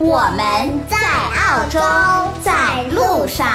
我们在澳洲，在路上。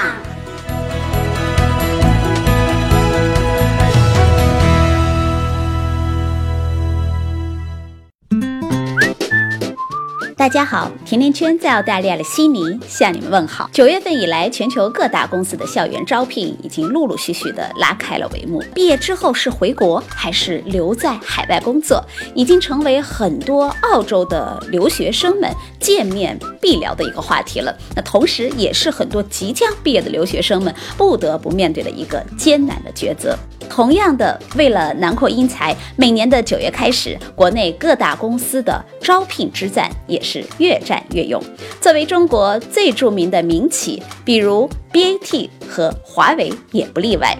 大家好，甜甜圈在澳大利亚的悉尼向你们问好。九月份以来，全球各大公司的校园招聘已经陆陆续续的拉开了帷幕。毕业之后是回国还是留在海外工作，已经成为很多澳洲的留学生们见面必聊的一个话题了。那同时，也是很多即将毕业的留学生们不得不面对的一个艰难的抉择。同样的，为了囊括英才，每年的九月开始，国内各大公司的招聘之战也是越战越勇。作为中国最著名的民企，比如 BAT 和华为也不例外。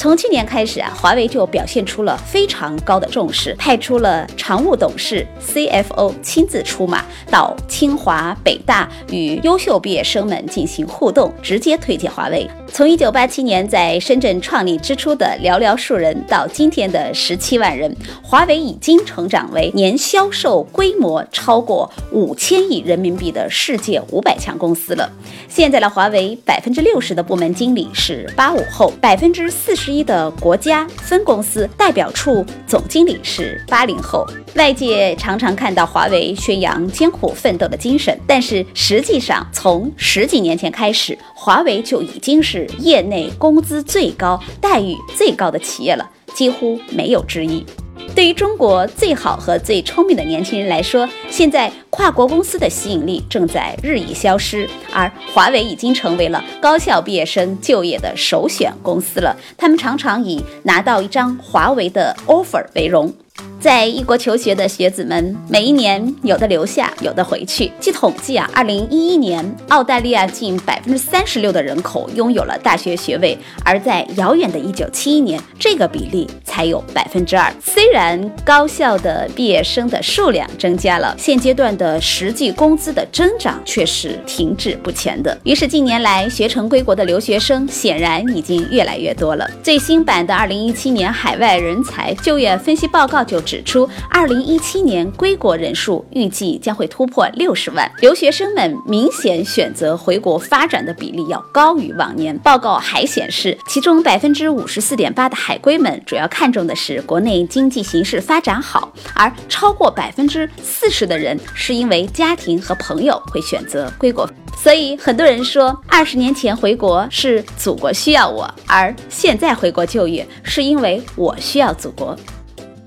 从去年开始啊，华为就表现出了非常高的重视，派出了常务董事 CFO 亲自出马，到清华、北大与优秀毕业生们进行互动，直接推荐华为。从1987年在深圳创立之初的寥寥数人，到今天的17万人，华为已经成长为年销售规模超过五千亿人民币的世界五百强公司了。现在的华为，百分之六十的部门经理是八五后，百分之四十。一的国家分公司代表处总经理是八零后，外界常常看到华为宣扬艰苦奋斗的精神，但是实际上从十几年前开始，华为就已经是业内工资最高、待遇最高的企业了，几乎没有之一。对于中国最好和最聪明的年轻人来说，现在跨国公司的吸引力正在日益消失，而华为已经成为了高校毕业生就业的首选公司了。他们常常以拿到一张华为的 offer 为荣。在异国求学的学子们，每一年有的留下，有的回去。据统计啊，二零一一年，澳大利亚近百分之三十六的人口拥有了大学学位，而在遥远的一九七一年，这个比例才有百分之二。虽然高校的毕业生的数量增加了，现阶段的实际工资的增长却是停滞不前的。于是近年来学成归国的留学生显然已经越来越多了。最新版的二零一七年海外人才就业分析报告就。指出，二零一七年归国人数预计将会突破六十万，留学生们明显选择回国发展的比例要高于往年。报告还显示，其中百分之五十四点八的海归们主要看重的是国内经济形势发展好，而超过百分之四十的人是因为家庭和朋友会选择归国。所以，很多人说，二十年前回国是祖国需要我，而现在回国就业是因为我需要祖国。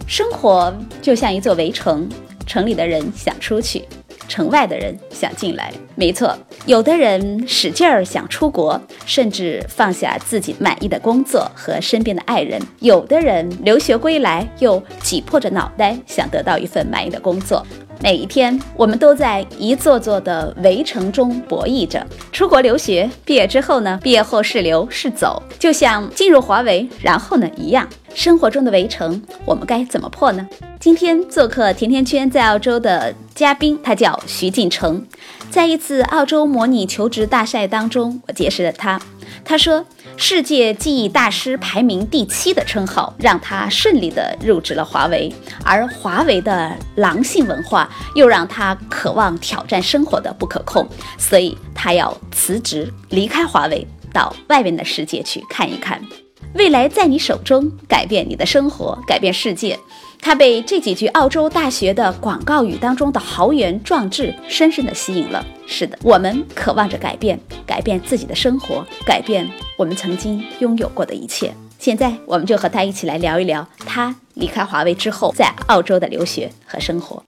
生活就像一座围城，城里的人想出去，城外的人想进来。没错，有的人使劲儿想出国，甚至放下自己满意的工作和身边的爱人；有的人留学归来，又挤破着脑袋想得到一份满意的工作。每一天，我们都在一座座的围城中博弈着。出国留学，毕业之后呢？毕业后是留是走，就像进入华为，然后呢一样。生活中的围城，我们该怎么破呢？今天做客甜甜圈在澳洲的嘉宾，他叫徐进成。在一次澳洲模拟求职大赛当中，我结识了他。他说。世界记忆大师排名第七的称号，让他顺利的入职了华为，而华为的狼性文化又让他渴望挑战生活的不可控，所以他要辞职离开华为，到外面的世界去看一看。未来在你手中，改变你的生活，改变世界。他被这几句澳洲大学的广告语当中的豪言壮志深深的吸引了。是的，我们渴望着改变，改变自己的生活，改变我们曾经拥有过的一切。现在，我们就和他一起来聊一聊他离开华为之后在澳洲的留学和生活。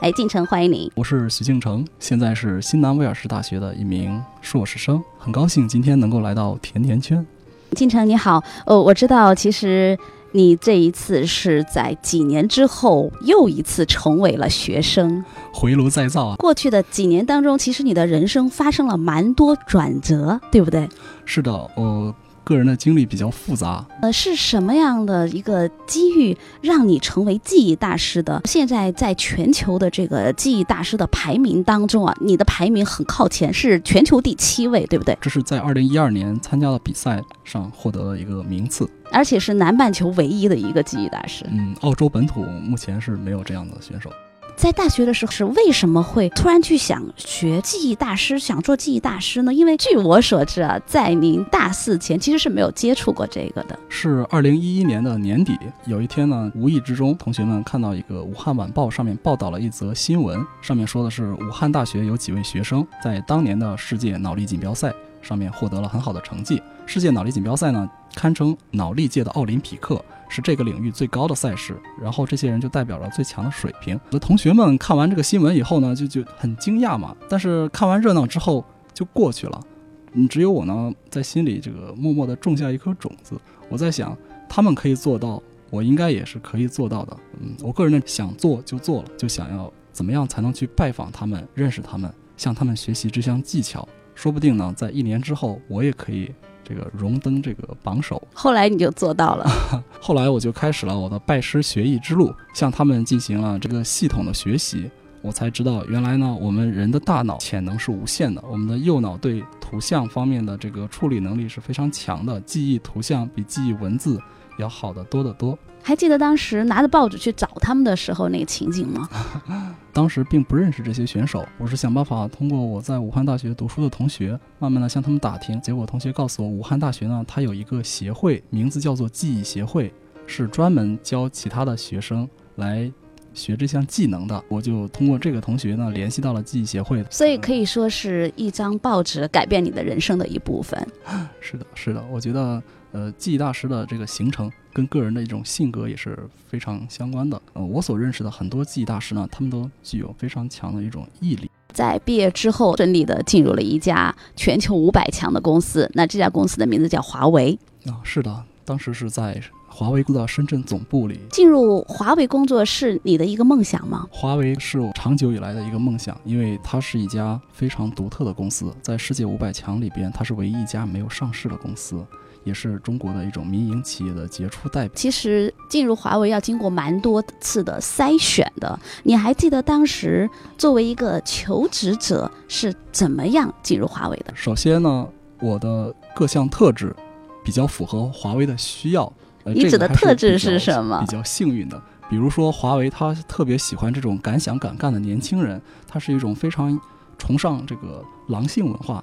哎，进城，欢迎你。我是徐敬成，现在是新南威尔士大学的一名硕士生，很高兴今天能够来到甜甜圈。进城你好，哦，我知道其实你这一次是在几年之后又一次成为了学生，回炉再造啊。过去的几年当中，其实你的人生发生了蛮多转折，对不对？是的，我。个人的经历比较复杂，呃，是什么样的一个机遇让你成为记忆大师的？现在在全球的这个记忆大师的排名当中啊，你的排名很靠前，是全球第七位，对不对？这是在二零一二年参加的比赛上获得了一个名次，而且是南半球唯一的一个记忆大师。嗯，澳洲本土目前是没有这样的选手。在大学的时候是为什么会突然去想学记忆大师，想做记忆大师呢？因为据我所知啊，在您大四前其实是没有接触过这个的。是二零一一年的年底，有一天呢，无意之中，同学们看到一个武汉晚报上面报道了一则新闻，上面说的是武汉大学有几位学生在当年的世界脑力锦标赛上面获得了很好的成绩。世界脑力锦标赛呢，堪称脑力界的奥林匹克。是这个领域最高的赛事，然后这些人就代表了最强的水平。我的同学们看完这个新闻以后呢，就就很惊讶嘛。但是看完热闹之后就过去了。嗯，只有我呢，在心里这个默默地种下一颗种子。我在想，他们可以做到，我应该也是可以做到的。嗯，我个人呢，想做就做了，就想要怎么样才能去拜访他们，认识他们，向他们学习这项技巧。说不定呢，在一年之后，我也可以。这个荣登这个榜首，后来你就做到了。后来我就开始了我的拜师学艺之路，向他们进行了这个系统的学习。我才知道，原来呢，我们人的大脑潜能是无限的。我们的右脑对图像方面的这个处理能力是非常强的，记忆图像比记忆文字要好得多得多。还记得当时拿着报纸去找他们的时候那个情景吗？当时并不认识这些选手，我是想办法通过我在武汉大学读书的同学，慢慢的向他们打听。结果同学告诉我，武汉大学呢，它有一个协会，名字叫做记忆协会，是专门教其他的学生来学这项技能的。我就通过这个同学呢，联系到了记忆协会。所以可以说是一张报纸改变你的人生的一部分。是的，是的，我觉得。呃，记忆大师的这个形成跟个人的一种性格也是非常相关的。呃，我所认识的很多记忆大师呢，他们都具有非常强的一种毅力。在毕业之后，顺利的进入了一家全球五百强的公司。那这家公司的名字叫华为。啊，是的，当时是在华为的深圳总部里。进入华为工作是你的一个梦想吗？华为是我长久以来的一个梦想，因为它是一家非常独特的公司，在世界五百强里边，它是唯一一家没有上市的公司。也是中国的一种民营企业的杰出代表。其实进入华为要经过蛮多次的筛选的。你还记得当时作为一个求职者是怎么样进入华为的？首先呢，我的各项特质比较符合华为的需要。你指的特质是什么？比较幸运的，比如说华为，他特别喜欢这种敢想敢干的年轻人，他是一种非常崇尚这个狼性文化，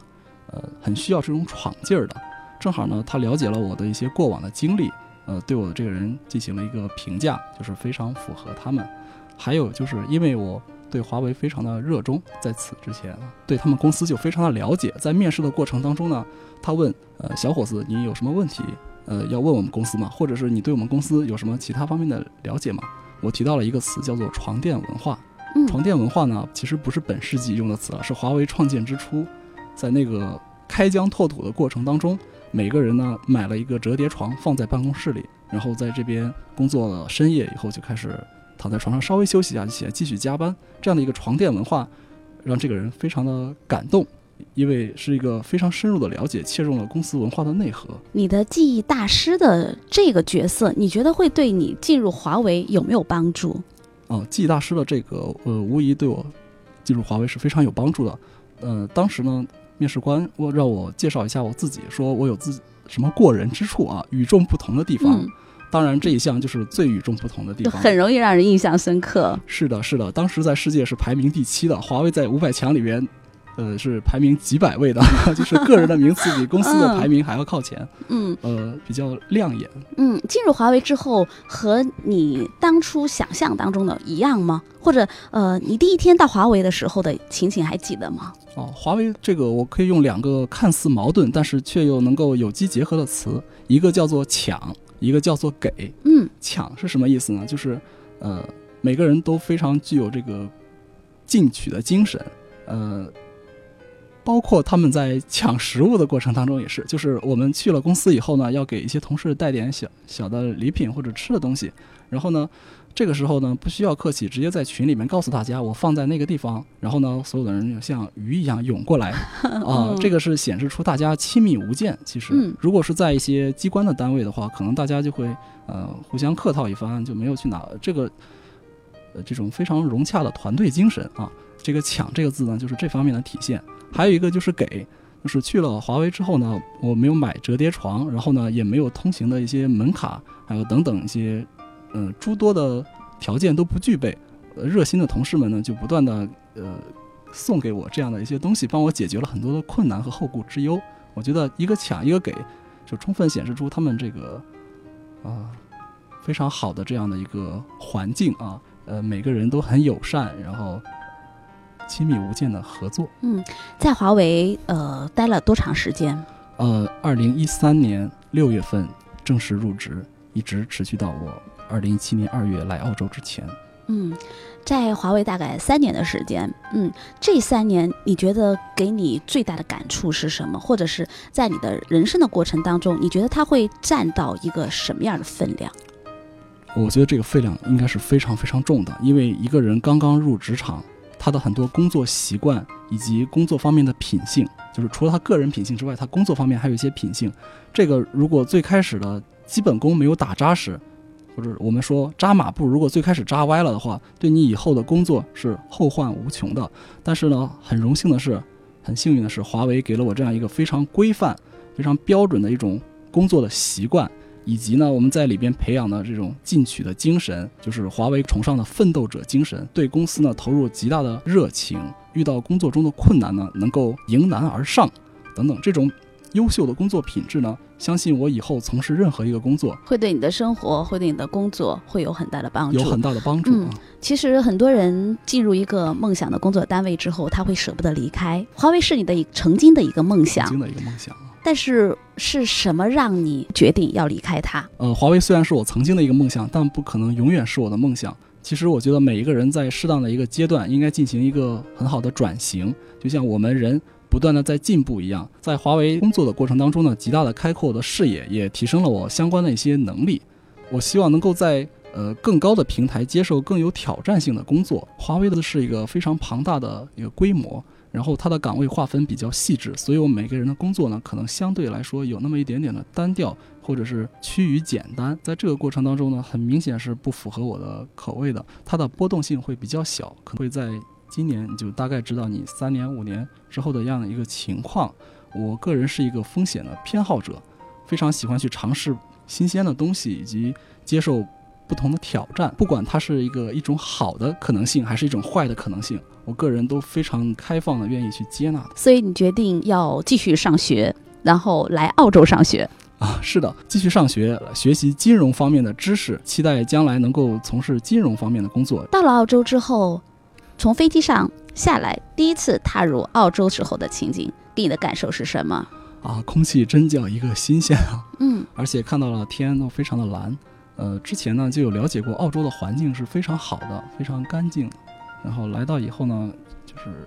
呃，很需要这种闯劲儿的。正好呢，他了解了我的一些过往的经历，呃，对我的这个人进行了一个评价，就是非常符合他们。还有就是因为我对华为非常的热衷，在此之前对他们公司就非常的了解。在面试的过程当中呢，他问，呃，小伙子，你有什么问题，呃，要问我们公司吗？或者是你对我们公司有什么其他方面的了解吗？我提到了一个词，叫做床垫文化。床垫文化呢，其实不是本世纪用的词了，是华为创建之初，在那个开疆拓土的过程当中。每个人呢买了一个折叠床放在办公室里，然后在这边工作了深夜以后就开始躺在床上稍微休息一下，起来继续加班。这样的一个床垫文化，让这个人非常的感动，因为是一个非常深入的了解，切中了公司文化的内核。你的记忆大师的这个角色，你觉得会对你进入华为有没有帮助？哦，记忆大师的这个呃，无疑对我进入华为是非常有帮助的。呃，当时呢。面试官，我让我介绍一下我自己，说我有自什么过人之处啊，与众不同的地方。当然，这一项就是最与众不同的地方，很容易让人印象深刻。是的，是的，当时在世界是排名第七的，华为在五百强里边。呃，是排名几百位的，就是个人的名次比公司的排名还要靠前。嗯，呃，比较亮眼。嗯，进入华为之后，和你当初想象当中的一样吗？或者，呃，你第一天到华为的时候的情景还记得吗？哦，华为这个我可以用两个看似矛盾，但是却又能够有机结合的词，一个叫做抢，一个叫做给。嗯，抢是什么意思呢？就是，呃，每个人都非常具有这个进取的精神，呃。包括他们在抢食物的过程当中也是，就是我们去了公司以后呢，要给一些同事带点小小的礼品或者吃的东西，然后呢，这个时候呢不需要客气，直接在群里面告诉大家我放在那个地方，然后呢，所有的人就像鱼一样涌过来，啊，这个是显示出大家亲密无间。其实嗯，如果是在一些机关的单位的话，可能大家就会呃互相客套一番，就没有去拿这个呃这种非常融洽的团队精神啊。这个“抢”这个字呢，就是这方面的体现。还有一个就是给，就是去了华为之后呢，我没有买折叠床，然后呢也没有通行的一些门卡，还有等等一些，呃诸多的条件都不具备。热心的同事们呢就不断的呃送给我这样的一些东西，帮我解决了很多的困难和后顾之忧。我觉得一个抢一个给，就充分显示出他们这个啊、非常好的这样的一个环境啊，呃每个人都很友善，然后亲密无间的合作。嗯在华为呃待了多长时间？呃，二零一三年六月份正式入职，一直持续到我二零一七年二月来澳洲之前。嗯，在华为大概三年的时间，嗯，这三年你觉得给你最大的感触是什么？或者是在你的人生的过程当中，你觉得它会占到一个什么样的分量？我觉得这个分量应该是非常非常重的，因为一个人刚刚入职场，他的很多工作习惯以及工作方面的品性，就是除了他个人品性之外，他工作方面还有一些品性。这个如果最开始的基本功没有打扎实，或者我们说扎马步，如果最开始扎歪了的话，对你以后的工作是后患无穷的。但是呢，很荣幸的是，很幸运的是，华为给了我这样一个非常规范、非常标准的一种工作的习惯。以及呢，我们在里边培养的这种进取的精神，就是华为崇尚的奋斗者精神，对公司呢投入极大的热情，遇到工作中的困难呢，能够迎难而上，等等，这种优秀的工作品质呢，相信我以后从事任何一个工作会对你的生活，会对你的工作会有很大的帮助。有很大的帮助啊。其实很多人进入一个梦想的工作单位之后，他会舍不得离开。华为是你的一曾经的一个梦想曾，经的一个梦想啊。但是是什么让你决定要离开它？呃，华为虽然是我曾经的一个梦想，但不可能永远是我的梦想。其实我觉得每一个人在适当的一个阶段，应该进行一个很好的转型，就像我们人不断的在进步一样。在华为工作的过程当中呢，极大的开阔我的视野，也提升了我相关的一些能力。我希望能够在呃更高的平台接受更有挑战性的工作。华为的是一个非常庞大的一个规模，然后它的岗位划分比较细致，所以我每个人的工作呢，可能相对来说有那么一点点的单调，或者是趋于简单。在这个过程当中呢，很明显是不符合我的口味的，它的波动性会比较小，可能会在今年你就大概知道你三年五年之后的样的一个情况。我个人是一个风险的偏好者，非常喜欢去尝试新鲜的东西，以及接受不同的挑战，不管它是一个一种好的可能性，还是一种坏的可能性，我个人都非常开放的，愿意去接纳的。所以你决定要继续上学，然后来澳洲上学。啊，是的，继续上学，学习金融方面的知识，期待将来能够从事金融方面的工作。到了澳洲之后，从飞机上下来，第一次踏入澳洲时候的情景，给你的感受是什么？啊，空气真叫一个新鲜啊！嗯，而且看到了天都非常的蓝。呃，之前呢就有了解过澳洲的环境是非常好的，非常干净。然后来到以后呢，就是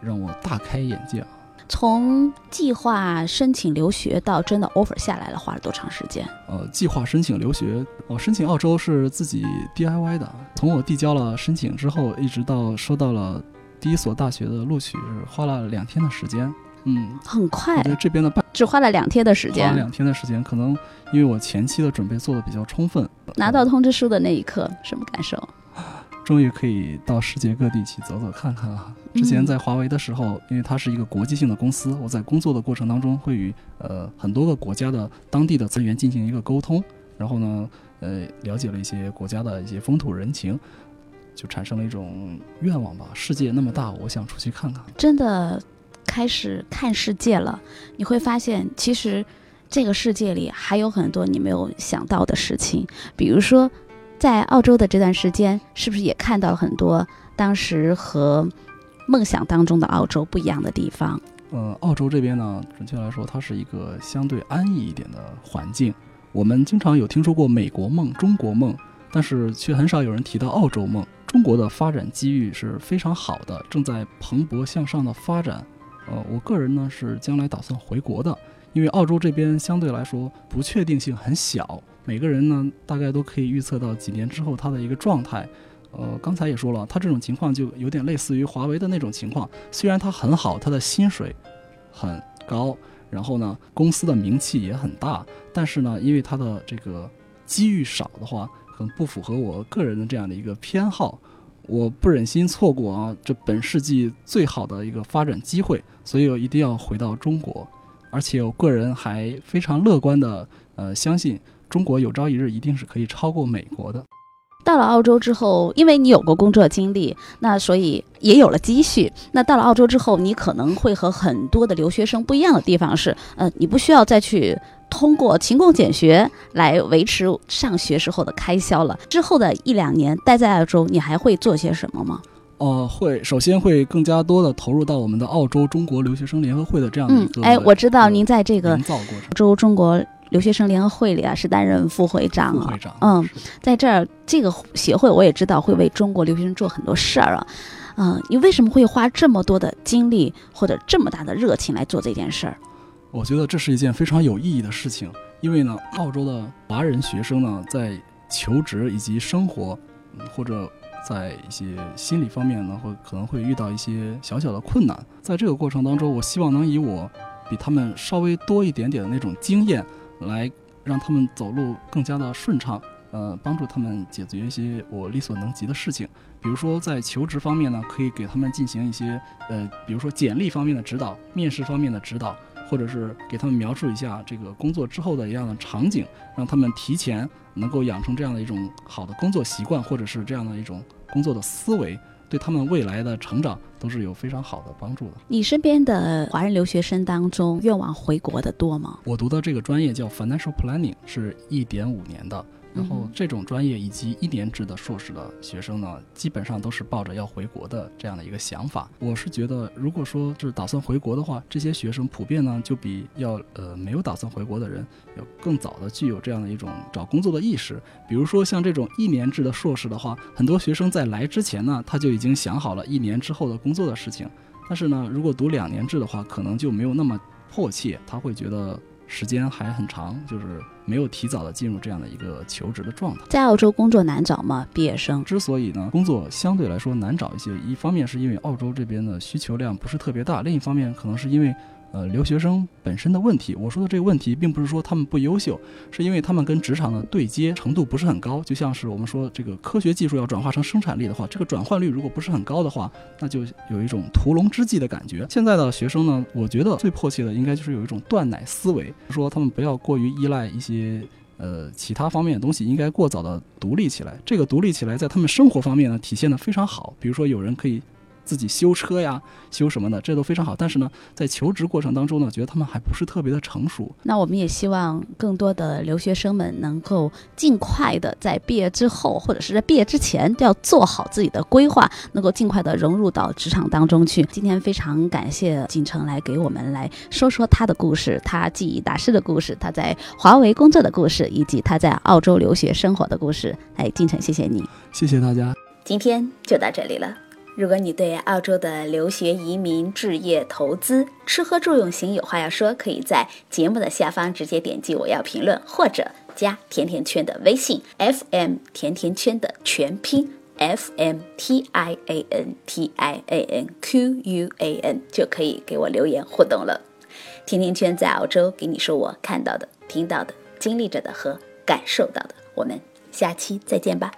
让我大开眼界啊！从计划申请留学到真的 offer 下来了，花了多长时间？呃，计划申请留学，我、申请澳洲是自己 DIY 的。从我递交了申请之后，一直到收到了第一所大学的录取，是花了两天的时间。嗯，很快我觉，得这边的办只花了两天的时间。花了两天的时间，可能因为我前期的准备做的比较充分，拿到通知书的那一刻，什么感受？终于可以到世界各地去走走看看了。之前在华为的时候，因为它是一个国际性的公司，我在工作的过程当中会与呃很多个国家的当地的资源进行一个沟通，然后呢，呃，了解了一些国家的一些风土人情，就产生了一种愿望吧。世界那么大，我想出去看看。真的开始看世界了，你会发现，其实这个世界里还有很多你没有想到的事情。比如说，在澳洲的这段时间，是不是也看到了很多当时和梦想当中的澳洲不一样的地方？呃，澳洲这边呢，准确来说，它是一个相对安逸一点的环境。我们经常有听说过美国梦、中国梦，但是却很少有人提到澳洲梦。中国的发展机遇是非常好的，正在蓬勃向上的发展。呃，我个人呢是将来打算回国的，因为澳洲这边相对来说不确定性很小，每个人呢大概都可以预测到几年之后他的一个状态。呃，刚才也说了，他这种情况就有点类似于华为的那种情况，虽然它很好，它的薪水很高，然后呢公司的名气也很大，但是呢因为它的这个机遇少的话，可能不符合我个人的这样的一个偏好。我不忍心错过啊，这本世纪最好的一个发展机会，所以我一定要回到中国，而且我个人还非常乐观的，呃，相信中国有朝一日一定是可以超过美国的。到了澳洲之后，因为你有过工作经历，那所以也有了积蓄。那到了澳洲之后，你可能会和很多的留学生不一样的地方是，呃，你不需要再去。通过勤工俭学来维持上学时候的开销了。之后的一两年待在澳洲，你还会做些什么吗？哦，会，首先会更加多的投入到我们的澳洲中国留学生联合会的这样的一个。哎，我知道您在这个。澳洲中国留学生联合会里啊，是担任副会长啊。副会长。嗯，在这儿这个协会，我也知道会为中国留学生做很多事儿啊。嗯，你为什么会花这么多的精力或者这么大的热情来做这件事儿？我觉得这是一件非常有意义的事情，因为呢，澳洲的华人学生呢，在求职以及生活，或者在一些心理方面呢，会可能会遇到一些小小的困难。在这个过程当中，我希望能以我比他们稍微多一点点的那种经验，来让他们走路更加的顺畅，呃，帮助他们解决一些我力所能及的事情。比如说在求职方面呢，可以给他们进行一些，呃，比如说简历方面的指导，面试方面的指导。或者是给他们描述一下这个工作之后的一样的场景，让他们提前能够养成这样的一种好的工作习惯，或者是这样的一种工作的思维，对他们未来的成长都是有非常好的帮助的。你身边的华人留学生当中，愿望回国的多吗？我读的这个专业叫 Financial Planning，是一点五年的。然后这种专业以及一年制的硕士的学生呢，基本上都是抱着要回国的这样的一个想法。我是觉得，如果说是打算回国的话，这些学生普遍呢就比要呃没有打算回国的人要更早的具有这样的一种找工作的意识。比如说像这种一年制的硕士的话，很多学生在来之前呢，他就已经想好了一年之后的工作的事情。但是呢，如果读两年制的话，可能就没有那么迫切，他会觉得。时间还很长，就是没有提早的进入这样的一个求职的状态。在澳洲工作难找吗？毕业生之所以呢，工作相对来说难找一些，一方面是因为澳洲这边的需求量不是特别大，另一方面可能是因为。呃，留学生本身的问题，我说的这个问题，并不是说他们不优秀，是因为他们跟职场的对接程度不是很高。就像是我们说，这个科学技术要转化成生产力的话，这个转换率如果不是很高的话，那就有一种屠龙之计的感觉。现在的学生呢，我觉得最迫切的应该就是有一种断奶思维，说他们不要过于依赖一些呃其他方面的东西，应该过早的独立起来。这个独立起来，在他们生活方面呢，体现的非常好。比如说，有人可以。自己修车呀，修什么的，这都非常好。但是呢，在求职过程当中呢，觉得他们还不是特别的成熟。那我们也希望更多的留学生们能够尽快的在毕业之后，或者是在毕业之前，都要做好自己的规划，能够尽快的融入到职场当中去。今天非常感谢锦城来给我们来说说他的故事，他记忆大师的故事，他在华为工作的故事，以及他在澳洲留学生活的故事。哎，锦城，谢谢你，谢谢大家，今天就到这里了。如果你对澳洲的留学、移民、置业、投资、吃喝住用行有话要说，可以在节目的下方直接点击“我要评论”，或者加甜甜圈的微信 “FM 甜甜圈”的全拼 “F M T I A N T I A N Q U A N”，就可以给我留言互动了。甜甜圈在澳洲给你说我看到的、听到的、经历着的和感受到的。我们下期再见吧。